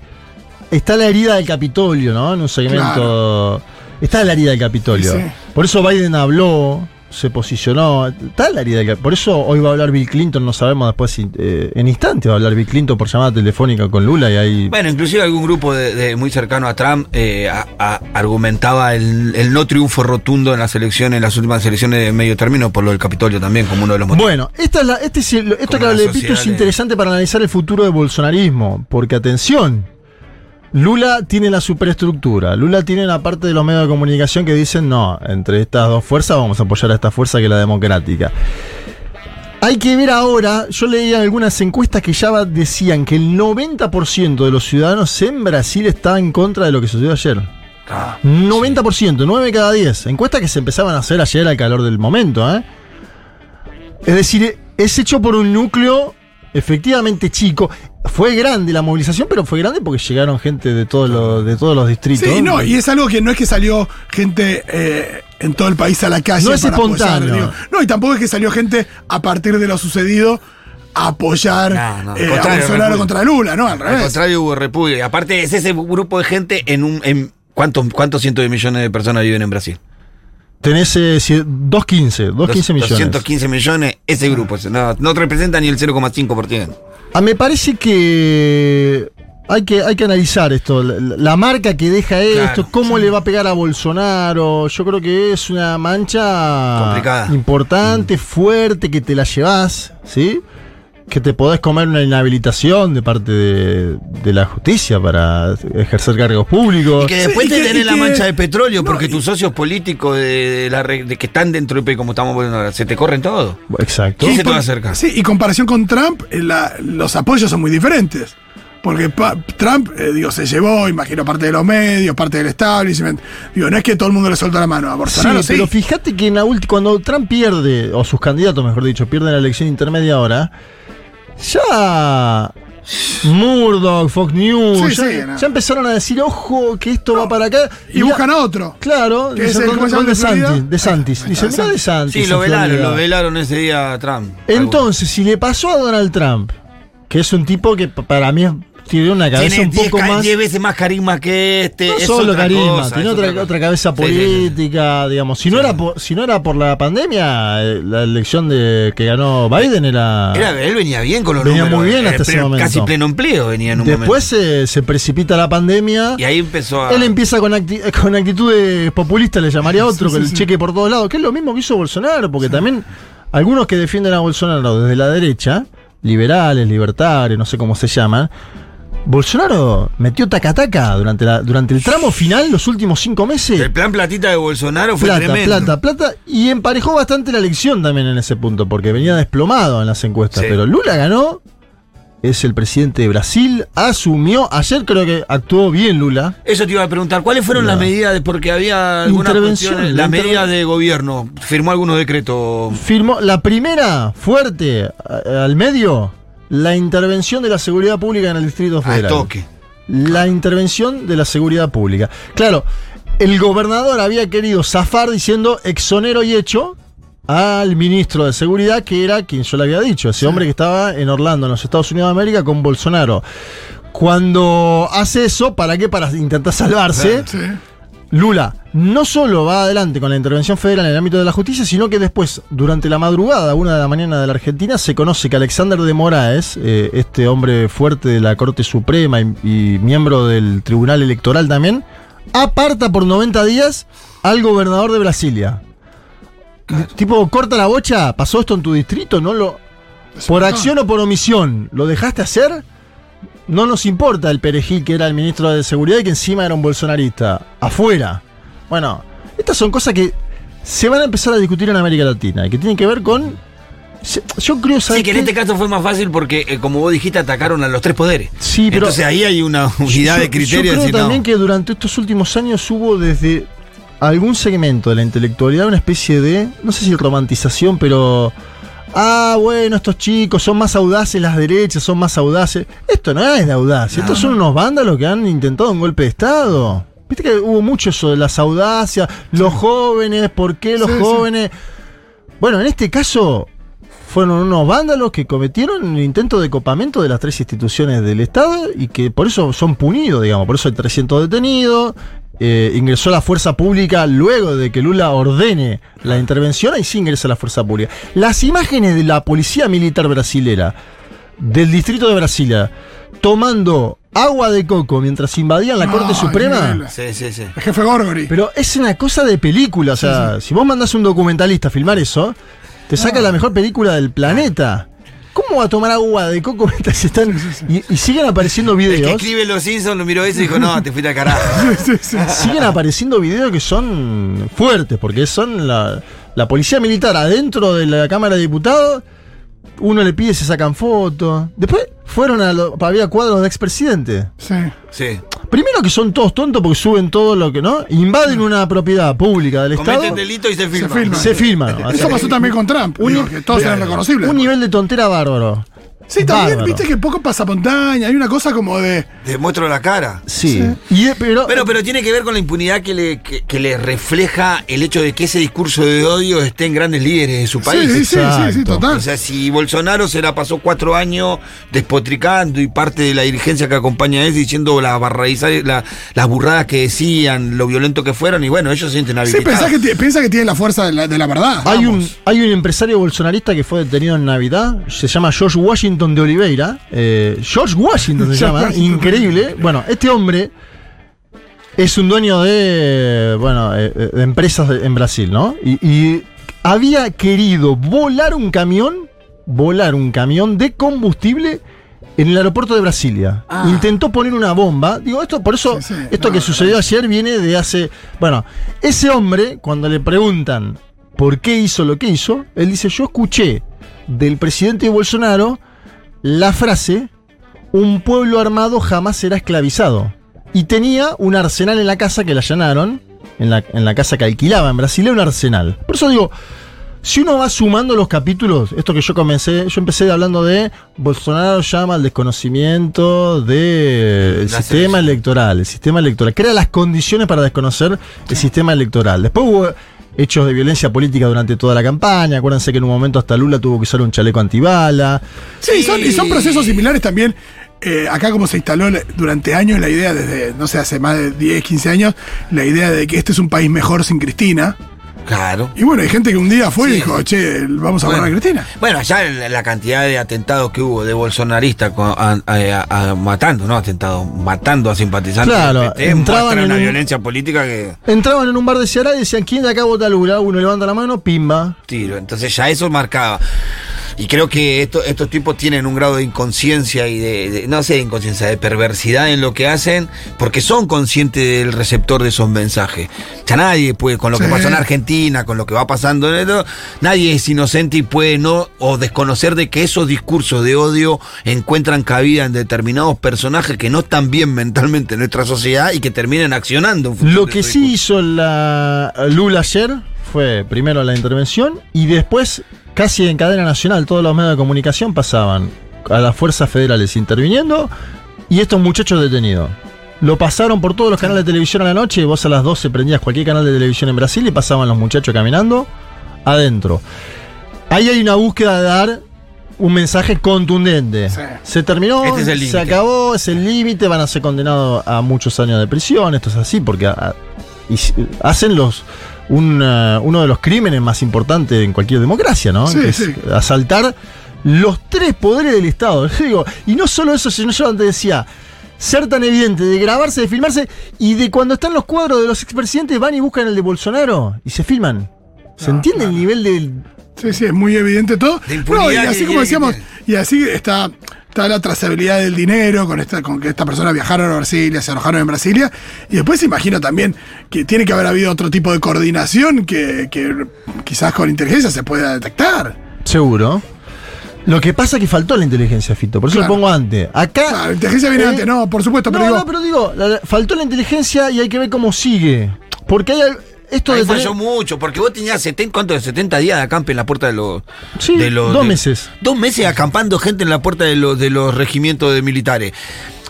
está la herida del Capitolio, ¿no? En un segmento. Está la herida del Capitolio. Sí, sí. Por eso Biden habló, se posicionó. Del Capitolio. Por eso hoy va a hablar Bill Clinton, no sabemos después si, eh, en instante va a hablar Bill Clinton por llamada telefónica con Lula y ahí. Bueno, inclusive algún grupo de, de muy cercano a Trump eh, a- a- argumentaba el, el no triunfo rotundo en las elecciones, en las últimas elecciones de medio término, por lo del Capitolio también, como uno de los motivos. Bueno, esta es la, este es el- esto que le es interesante para analizar el futuro del bolsonarismo, porque atención, Lula tiene la superestructura, Lula tiene la parte de los medios de comunicación que dicen no, entre estas dos fuerzas vamos a apoyar a esta fuerza que es la democrática. Hay que ver ahora, yo leía algunas encuestas que ya decían que el 90% de los ciudadanos en Brasil está en contra de lo que sucedió ayer. 90%, 9 cada 10. Encuestas que se empezaban a hacer ayer al calor del momento, ¿eh? Es decir, es hecho por un núcleo efectivamente chico. Fue grande la movilización, pero fue grande porque llegaron gente de todos los, de todos los distritos. Sí, no, y es algo que no es que salió gente eh, en todo el país a la calle. No es para espontáneo. no, y tampoco es que salió gente a partir de lo sucedido a apoyar No, no, eh, al a Bolsonaro contra Lula, ¿no? Al Al revés. contrario, hubo repudio. Y aparte, es ese grupo de gente en un. En, ¿cuántos, ¿Cuántos cientos de millones de personas viven en Brasil? Tenés eh, cie- 215, 215 millones. 215 millones, ese grupo. ese, No, no representa ni el 0,5%. Ah, me parece que hay que, hay que analizar esto, la, la marca que deja esto, Claro, cómo le va a pegar a Bolsonaro. Yo creo que es una mancha Complicada. importante, fuerte, que te la llevas, ¿sí? Que te podés comer una inhabilitación de parte de, de la justicia para ejercer cargos públicos. Y que después y te que- tenés la que- mancha de petróleo porque tus socios políticos de, de la de que están dentro del país, como estamos poniendo ahora, se te corren todo. Exacto. ¿Quién se te va a acercar? Sí, y comparación con Trump, eh, la- los apoyos son muy diferentes. Porque pa- Trump, eh, digo, se llevó, imagino, parte de los medios, parte del establishment. Digo, no es que todo el mundo le soltó la mano a Bolsonaro, Sí, sí. pero fíjate que en la cuando Trump pierde, o sus candidatos, mejor dicho, pierden la elección intermedia ahora, ya Murdoch, Fox News, Sí, ya, sí, no. ya empezaron a decir, ojo, que esto va para acá. Y buscan a otro. Claro, Que es dicen, el- ¿cómo se llama de Florida? Santis, de está, mirá de Santis. Sí, lo velaron, Florida". lo velaron ese día a Trump. Entonces, si le pasó a Donald Trump, que es un tipo que pa- para mí tiene una cabeza Tiene un poco 10 más. veces más carisma que este. No es solo otra carisma, cosa, tiene otra, otra cabeza sí, sí, política, digamos. Si no, era por, si no era por la pandemia, eh, la elección de que ganó Biden era. Era- él venía bien con los Venía números. muy bien eh, hasta ese momento. Casi pleno empleo venía en un Después se, se precipita la pandemia. Y ahí empezó a. Él empieza con, acti- con actitudes populistas, le llamaría a otro, con el cheque por todos lados, que es lo mismo que hizo Bolsonaro, porque también algunos que defienden a Bolsonaro desde la derecha, liberales, libertarios, no sé cómo se llaman, Bolsonaro metió taca-taca durante, la, durante el tramo final, los últimos cinco meses. El plan platita de Bolsonaro fue Plata, tremendo. plata, plata. Y emparejó bastante la elección también en ese punto, porque venía desplomado en las encuestas. Sí. Pero Lula ganó, es el presidente de Brasil, asumió. Ayer creo que actuó bien Lula. Eso te iba a preguntar, ¿cuáles fueron las medidas? de- porque había algunas cuestiones, la las interven- medidas de gobierno. Firmó algunos decretos. Firmó la primera fuerte al medio, la intervención de la seguridad pública en el Distrito Al Federal. toque. La intervención de la seguridad pública. Claro, el gobernador había querido zafar diciendo exonero y hecho al ministro de seguridad, que era quien yo le había dicho, ese hombre que estaba en Orlando, en los Estados Unidos de América, con Bolsonaro. Cuando hace eso, ¿para qué? Para intentar salvarse. Sí. Lula no solo va adelante con la intervención federal en el ámbito de la justicia, sino que después, durante la madrugada, una de la mañana de la Argentina, se conoce que Alexander de Moraes, eh, este hombre fuerte de la Corte Suprema y, y miembro del Tribunal Electoral también, aparta por 90 días al gobernador de Brasilia. Tipo, corta la bocha, pasó esto en tu distrito, no lo. Por acción o por omisión, ¿lo dejaste hacer? No nos importa el perejil que era el ministro de Seguridad y que encima era un bolsonarista. Afuera. Bueno, estas son cosas que se van a empezar a discutir en América Latina y que tienen que ver con. Yo creo Sí, ¿sabes que en este caso fue más fácil porque, eh, como vos dijiste, atacaron a los tres poderes. Sí, pero- Entonces ahí hay una unidad Yo- de criterios. Yo creo no. también que durante estos últimos años hubo desde algún segmento de la intelectualidad una especie de, no sé si romantización, pero... Ah, bueno, estos chicos son más audaces, las derechas son más audaces. Esto no es de audacia, estos son unos vándalos que han intentado un golpe de Estado. Viste que hubo mucho eso de las audacias, los jóvenes, ¿por qué los Sí, sí. jóvenes? Bueno, en este caso fueron unos vándalos que cometieron un intento de copamiento de las tres instituciones del Estado y que por eso son punidos, digamos, por eso hay 300 detenidos. Eh, ingresó la fuerza pública luego de que Lula ordene la intervención, ahí sí ingresa la fuerza pública. Las imágenes de la policía militar brasilera del distrito de Brasilia tomando agua de coco mientras invadían la No, Corte Suprema. Sí, sí, sí. El jefe Gorgori. Pero es una cosa de película. O sea, si vos mandás a un documentalista a filmar eso, te saca la mejor película del planeta. ¿Cómo va a tomar agua de coco mientras están. Y, y siguen apareciendo El que videos. escribe Los Simpsons lo miró eso y dijo, no, te fuiste a carajo. [LAUGHS] Siguen apareciendo videos que son fuertes, porque son la, la policía militar adentro de la Cámara de Diputados. Uno le pide, se sacan fotos. Después fueron a. Lo, había cuadros de expresidente. Sí. Sí. Primero que son todos tontos porque suben todo lo que, ¿no? Invaden una propiedad pública del Estado. Cometen delito y se filman. filman. Se filman. ¿no? Eso pasó también con Trump. Un- digo, que todos eran reconocibles. Un nivel de tontera bárbaro. Sí, también Bárbaro. viste que poco pasa montaña. Hay una cosa como de. Te muestro la cara. Sí. Y, eh, pero, Pero, pero tiene que ver con la impunidad que le, que, que le refleja el hecho de que ese discurso de odio esté en grandes líderes de su país. Sí, sí, sí, sí, sí, Exacto. total. O sea, si Bolsonaro se la pasó cuatro años despotricando y parte de la dirigencia que acompaña a él diciendo las barradiza- la- las burradas que decían, lo violento que fueron, y bueno, ellos se sienten Sí, habilitados. pensás que, piensa que tiene la fuerza de la, de la verdad. hay un, hay un empresario bolsonarista que fue detenido en Navidad. Se llama George Washington Washington de Oliveira. eh, George Washington se [LAUGHS] llama, increíble. Bueno, este hombre es un dueño de, bueno, eh, eh, de empresas en Brasil, ¿no? Y, y había querido volar un camión, volar un camión de combustible en el aeropuerto de Brasilia. Ah. Intentó poner una bomba. Digo, esto, por eso, esto que sucedió ayer viene de hace. Bueno, ese hombre, cuando le preguntan por qué hizo lo que hizo, él dice: Yo escuché del presidente Bolsonaro la frase: Un pueblo armado jamás será esclavizado. Y tenía un arsenal en la casa que le allanaron, en la, en la casa que alquilaba en Brasilia, un arsenal. Por eso digo, si uno va sumando los capítulos, esto que yo comencé, yo empecé hablando de Bolsonaro llama al desconocimiento del La sistema electoral, el sistema electoral, crea las condiciones para desconocer el sistema electoral. Después hubo hechos de violencia política durante toda la campaña, acuérdense que en un momento hasta Lula tuvo que usar un chaleco antibala. Sí, son- y son procesos similares también. eh, acá como se instaló durante años la idea, desde, no sé, hace más de 10, 15 años, la idea de que este es un país mejor sin Cristina. Claro. Y bueno, hay gente que un día fue y dijo, che, vamos a borrar a Cristina. Bueno, allá la, cantidad de atentados que hubo de bolsonaristas con- a- a- a- matando, no atentados, matando a simpatizantes Claro, PT, entraban muestra en una un- violencia política que Entraban en un bar de Ceará y decían, ¿quién de acá vota Lula? Uno levanta la mano, pimba. tiro. Entonces ya eso marcaba. Y creo que esto- estos tipos tienen un grado de inconsciencia y de, de- no sé, de inconsciencia, de perversidad en lo que hacen, porque son conscientes del receptor de esos mensajes. Ya nadie puede, con lo que pasó en Argentina, con lo que va pasando en esto, nadie es inocente y puede no, o desconocer de que esos discursos de odio encuentran cabida en determinados personajes que no están bien mentalmente en nuestra sociedad y que terminen accionando. en función Lo que sí hizo la Lula ayer fue primero la intervención y después, casi en cadena nacional, todos los medios de comunicación pasaban a las fuerzas federales interviniendo y estos muchachos detenidos. Lo pasaron por todos los canales de televisión a la noche, vos a las 12 prendías cualquier canal de televisión en Brasil y pasaban los muchachos caminando adentro. Ahí hay una búsqueda de dar un mensaje contundente. Se terminó, Este es se acabó, es el límite, van a ser condenados a muchos años de prisión, esto es así, porque a- y hacen los un, eh, uno de los crímenes más importantes en cualquier democracia, ¿no? Sí, Que es sí. asaltar los tres poderes del Estado. [LAUGHS] Digo, y no solo eso, sino yo antes decía, ser tan evidente de grabarse, de filmarse, y de cuando están los cuadros de los expresidentes van y buscan el de Bolsonaro y se filman. ¿Se entiende el nivel del Sí, sí, es muy evidente todo. No, y así como decíamos, y así está, está la trazabilidad del dinero, con esta, con que esta persona viajaron a Brasilia, se alojaron en Brasilia, y después imagino también que tiene que haber habido otro tipo de coordinación que, que quizás con inteligencia se pueda detectar. Seguro. Lo que pasa es que faltó la inteligencia, Fito. Por eso Claro. lo pongo antes. Acá. Claro, la inteligencia viene eh, antes, no, por supuesto, no, pero digo, no, pero digo, la- la- faltó la inteligencia y hay que ver cómo sigue. Porque hay esto Ahí de tener- falló mucho, porque vos tenías 70, ¿cuánto? 70 días de acampe en la puerta de los. Sí, de los dos de- meses. Dos meses acampando gente en la puerta de los, de los regimientos de militares.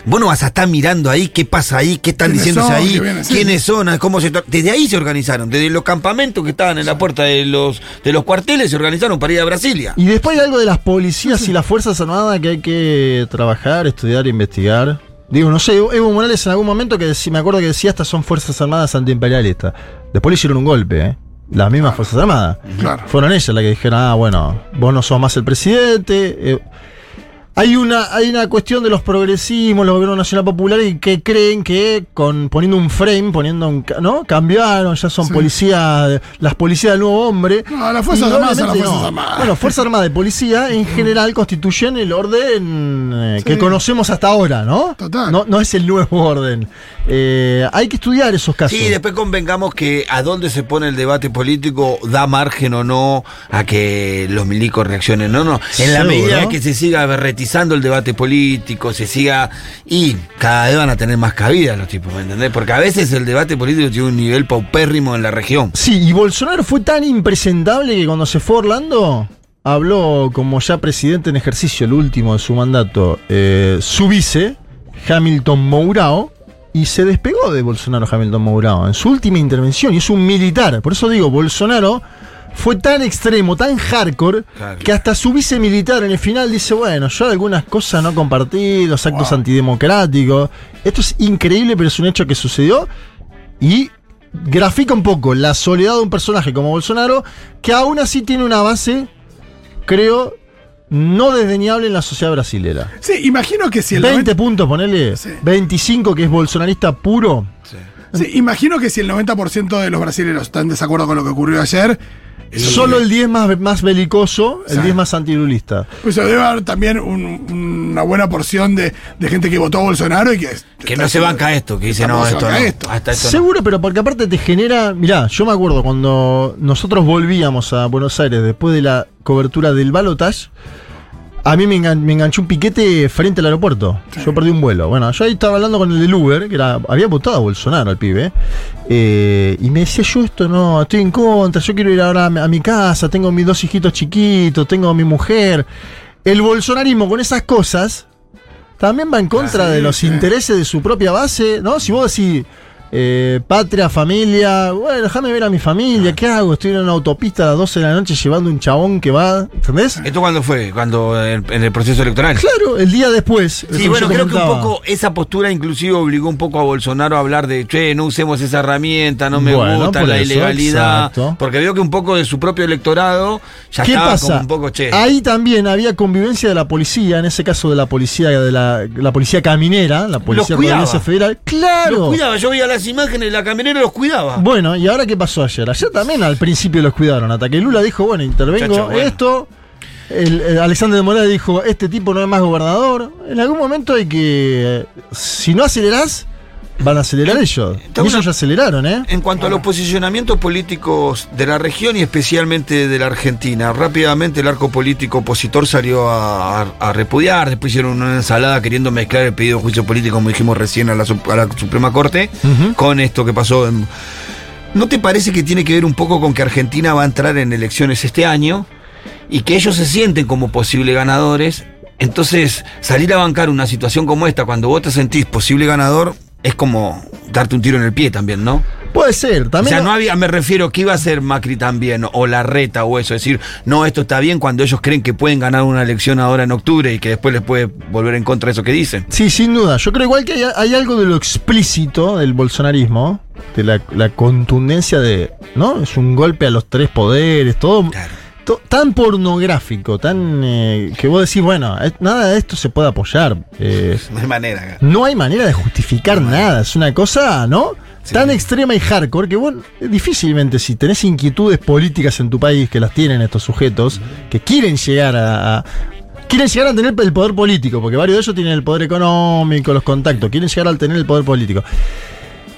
Vos no vas a estar mirando ahí qué pasa ahí, qué están ¿Quiénes diciéndose son? ahí, quiénes son, cómo se. Desde ahí se organizaron, desde los campamentos que estaban en la puerta de los, de los cuarteles se organizaron para ir a Brasilia. Y después hay algo de las policías y las fuerzas armadas que hay que trabajar, estudiar, investigar. Digo, no sé, Evo Morales en algún momento que decí- me acuerdo que decía estas son fuerzas armadas antiimperialistas. Después le hicieron un golpe, ¿eh? Las mismas fuerzas armadas. Claro. Fueron ellas las que dijeron, ah, bueno, vos no sos más el presidente. eh, hay una, hay una cuestión de los progresismos, los gobiernos nacional populares que creen que con poniendo un frame, poniendo un ca- ¿no? cambiaron, ya son policías, las policías del nuevo hombre. No, las Fuerzas Armadas son las Fuerzas no. Armadas. Bueno, Fuerzas Armadas y Policía en general constituyen el orden eh, que conocemos hasta ahora, ¿no? Total. No, no es el nuevo orden. Eh, hay que estudiar esos casos. Sí, después convengamos que a dónde se pone el debate político da margen o no a que los milicos reaccionen. No, no. En la medida que se siga berretizando el debate político, se siga. Y cada vez van a tener más cabida los tipos, ¿me entendés? Porque a veces el debate político tiene un nivel paupérrimo en la región. Sí, y Bolsonaro fue tan impresentable que cuando se fue Orlando, habló como ya presidente en ejercicio, el último de su mandato, eh, su vice, Hamilton Mourao, y se despegó de Bolsonaro Hamilton Mourao en su última intervención, y es un militar. Por eso digo, Bolsonaro fue tan extremo, tan hardcore, Claro. que hasta su vice militar en el final dice, bueno, yo algunas cosas no compartí, los actos antidemocráticos. Esto es increíble, pero es un hecho que sucedió. Y grafica un poco la soledad de un personaje como Bolsonaro, que aún así tiene una base, creo, no desdeñable en la sociedad brasilera. Sí, imagino que si el 20 90 puntos, ponele. 25 que es bolsonarista puro. sí, imagino que si el 90% de los brasileños están en desacuerdo con lo que ocurrió ayer, Solo el 10 más, más belicoso, el Sí. 10 más antirulista. pues debe haber también un- una buena porción de, de gente que votó a Bolsonaro y que. Que no se banca esto, que dice, no, se esto banca no. esto. Hasta esto no. Seguro, pero porque aparte te genera. Mirá, yo me acuerdo cuando nosotros volvíamos a Buenos Aires después de la cobertura del Balotage. A mí me, engan- me enganchó un piquete frente al aeropuerto. Yo perdí un vuelo. Bueno, yo ahí estaba hablando con el del Uber, que era, había votado a Bolsonaro al pibe. eh, y me decía, yo esto no, estoy en contra, yo quiero ir ahora a mi, a mi casa, tengo mis dos hijitos chiquitos, tengo a mi mujer. El bolsonarismo con esas cosas también va en contra de los intereses de su propia base, ¿no? Si vos decís eh, patria, familia, bueno, déjame ver a mi familia, ¿qué hago? Estoy en una autopista a las 12 de la noche llevando un chabón que va, ¿entendés? ¿Esto cuándo fue? Cuando en, en el proceso electoral. Claro, el día después. Sí, bueno, creo que un poco esa postura inclusive obligó un poco a Bolsonaro a hablar de, che, no usemos esa herramienta, no me Bueno, gusta la eso, ilegalidad. exacto. Porque veo que un poco de su propio electorado ya ¿Qué estaba pasa? como un poco, che. Ahí también había convivencia de la policía, en ese caso de la policía de la, la policía caminera, la policía federal. Claro. Los cuidaba, yo veía las imágenes, la camionera los cuidaba. Bueno, ¿y ahora qué pasó ayer? Ayer también al principio los cuidaron, hasta que Lula dijo, bueno, intervengo Chacho, bueno. esto. El, el Alexander de Morales dijo, este tipo no es más gobernador. En algún momento hay que, si no acelerás, van a acelerar ellos. Y una- ellos ya aceleraron, ¿eh? En cuanto a los posicionamientos políticos de la región y especialmente de la Argentina, rápidamente el arco político opositor salió a, a- a repudiar, después hicieron una ensalada queriendo mezclar el pedido de juicio político, como dijimos recién, a la, Sup- a la Suprema Corte, con esto que pasó. en- ¿No te parece que tiene que ver un poco con que Argentina va a entrar en elecciones este año y que ellos se sienten como posibles ganadores? Entonces, salir a bancar una situación como esta, cuando vos te sentís posible ganador, es como darte un tiro en el pie también, ¿no? Puede ser, O también. sea, no había, me refiero que iba a ser Macri también, o la reta, o eso, decir, no, esto está bien cuando ellos creen que pueden ganar una elección ahora en octubre y que después les puede volver en contra de eso que dicen. Sí, sin duda. Yo creo igual que hay, hay algo de lo explícito del bolsonarismo, de la, la contundencia de, ¿no? Es un golpe a los tres poderes, todo, to- tan pornográfico, tan eh, que vos decís, bueno, nada de esto se puede apoyar. eh, No hay manera. no hay manera de justificar nada. Es una cosa, ¿no? Tan extrema y hardcore que vos difícilmente si tenés inquietudes políticas en tu país que las tienen estos sujetos, que quieren llegar a, a- quieren llegar a tener el poder político, porque varios de ellos tienen el poder económico, los contactos, quieren llegar a tener el poder político.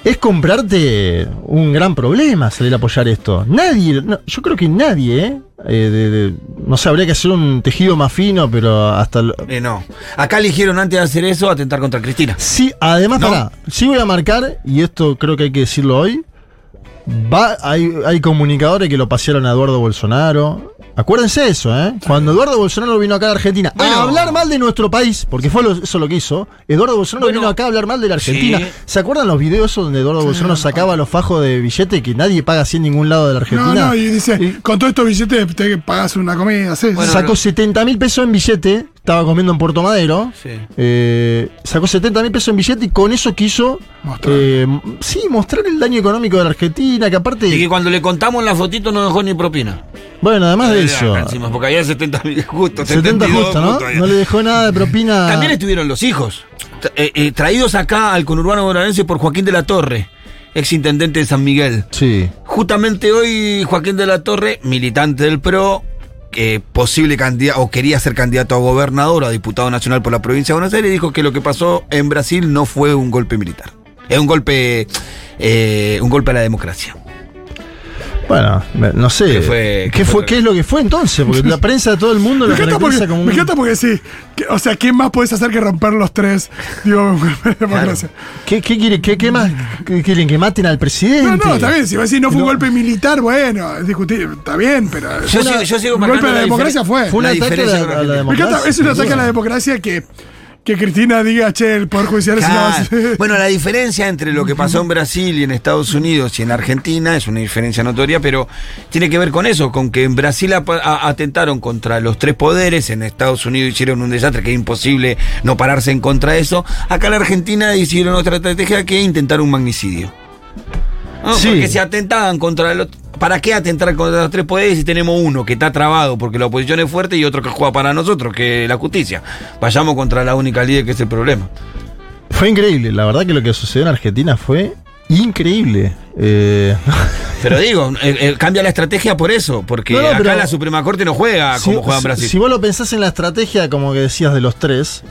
Es comprarte un gran problema salir a apoyar esto. Nadie, no, yo creo que nadie, ¿eh? Eh, de- de- no sé, habría que hacer un tejido más fino, pero hasta... lo- Eh, no. Acá eligieron antes de hacer eso atentar contra Cristina. Sí, además, ¿No? pará, sí voy a marcar, y esto creo que hay que decirlo hoy. Va, hay, hay comunicadores que lo pasearon a Eduardo Bolsonaro. Acuérdense eso, ¿eh? Cuando Eduardo Bolsonaro vino acá a la Argentina a hablar mal de nuestro país, porque fue lo- eso lo que hizo, Eduardo Bolsonaro vino acá a hablar mal de la Argentina. Sí. ¿Se acuerdan los videos donde Eduardo Bolsonaro sacaba los fajos de billete que nadie paga así en ningún lado de la No, Argentina? no, y dice, con todos estos billetes te pagas una comida, sí. sacó 70 mil pesos en billete, estaba comiendo en Puerto Madero. Sí. Eh, sacó 70 mil pesos en billete y con eso quiso eh, m- sí, mostrar el daño económico de la Argentina, que aparte. Y que cuando le contamos la fotito no dejó ni propina. Bueno, además de Eh, encima, porque había 70 mil justo. 70 72 justo, ¿no? justo, No le dejó nada de propina. También estuvieron los hijos, eh, eh, traídos acá al conurbano bonaerense por Joaquín de la Torre, ex intendente de San Miguel. Sí. Justamente hoy Joaquín de la Torre, militante del PRO, que posible candidato o quería ser candidato a gobernador a diputado nacional por la provincia de Buenos Aires, dijo que lo que pasó en Brasil no fue un golpe militar. Es un golpe, eh, un golpe a la democracia. Bueno, me- no sé. ¿Qué fue- ¿Qué, qué fue, fue? ¿Qué es lo que fue entonces? Porque la prensa de todo el mundo Me lo caracteriza porque, como un. me encanta porque sí. que- o sea, ¿qué más puedes hacer que romper los tres? Digo, un golpe de democracia. ¿Qué, qué quiere- qué- qué más? ¿Qué quieren que maten al presidente? No, no, está bien. Si vas a decir no fue un golpe militar, bueno, es discutir. Está bien, pero. Yo una- sigo- yo sigo un golpe a la la democracia fue. Fue un ataque a la, a la Argentina. Me encanta, democracia. es un ataque a la democracia que, que Cristina diga, che, el Poder Judicial es una. [LAUGHS] Bueno, la diferencia entre lo que pasó en Brasil y en Estados Unidos y en Argentina es una diferencia notoria, pero tiene que ver con eso, con que en Brasil atentaron contra los tres poderes, en Estados Unidos hicieron un desastre que es imposible no pararse en contra de eso. Acá en la Argentina hicieron otra estrategia que intentar un magnicidio. No, Sí. Porque si atentaban contra los... ¿para qué atentar contra los tres poderes si tenemos uno que está trabado porque la oposición es fuerte y otro que juega para nosotros, que es la justicia? Vayamos contra la única líder que es el problema. Fue increíble, la verdad que lo que sucedió en Argentina fue increíble. Eh, [LAUGHS] Pero digo, eh, eh, cambia la estrategia por eso, porque No, no, acá pero- la Suprema Corte no juega si, como juega en si- Brasil. si vos lo pensás en la estrategia, como que decías, de los tres,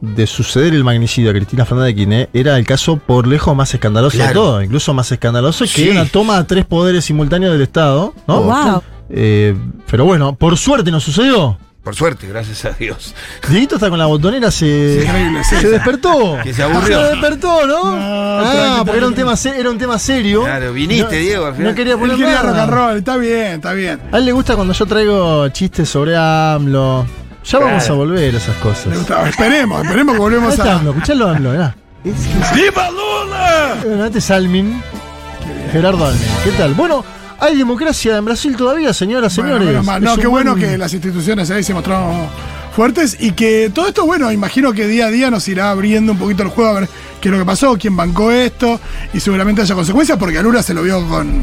de suceder el magnicidio a Cristina Fernández de Kirchner, era el caso por lejos más escandaloso de todo, incluso más escandaloso que Sí. una toma a tres poderes simultáneos del Estado, ¿no? Oh, wow. Eh, pero bueno, por suerte no sucedió. Por suerte, gracias a Dios. Dieguito está con la botonera, se, sí. se despertó. Que se aburrió. Se despertó, ¿no? ah, porque era un, tema era un tema serio. Claro, viniste, No- Diego, al final. No quería Él poner quería nada. rock and roll, está bien, está bien. A él le gusta cuando yo traigo chistes sobre AMLO. Ya vamos a volver a esas cosas. Le. Esperemos, esperemos que volvemos está a. AMLO, escuchalo AMLO, mirá. ¡Viva Lula! Bueno, este es Almin. Gerardo Almin. ¿Qué tal? Bueno, hay democracia en Brasil todavía, señoras, Bueno, señores. Es No, qué bueno buen- que las instituciones ahí se mostraron fuertes y que todo esto, bueno, imagino que día a día nos irá abriendo un poquito el juego a ver qué es lo que pasó, quién bancó esto y seguramente haya consecuencias porque a Lula se lo vio con.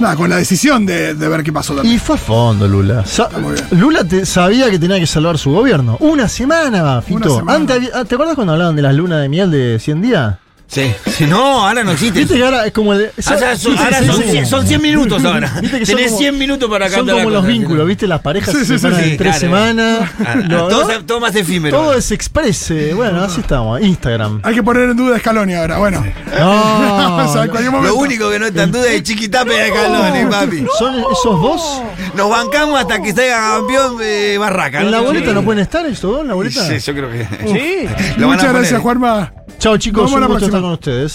Nada, con la decisión de, de ver qué pasó también. Y fue a fondo, Lula. Sa-. Lula te- sabía que tenía que salvar su gobierno. Una semana, Fito. semana. Antes había- ah, ¿Te acuerdas cuando hablaban de las lunas de miel de 100 días? Sí. Si no, ahora no existe. Viste que ahora es como el. de- Ahora son, ahora son, 100, como- son 100 minutos ahora. [LAUGHS] Viste que son Tenés como- 100 minutos para Son cambiar como la los cosa. vínculos, ¿viste? Las parejas Sí, se sí, sí, separan sí, en tres claro. semanas. Ah, No, todo, todo más efímero. Todo es express. eh, Bueno, así estamos. Instagram. Hay que poner en duda a Scaloni ahora, bueno. [LAUGHS] No, O sea. Lo único que no está en duda es Chiquitape de Caloni, papi. ¿Son esos dos? Nos bancamos hasta que salga campeón de Barraca. ¿En la boleta no pueden estar esos dos? ¿En la boleta? Sí, yo creo que. Sí. Muchas gracias. Juanma. Chao, chicos. Nos vemos Un la gusto estar con ustedes.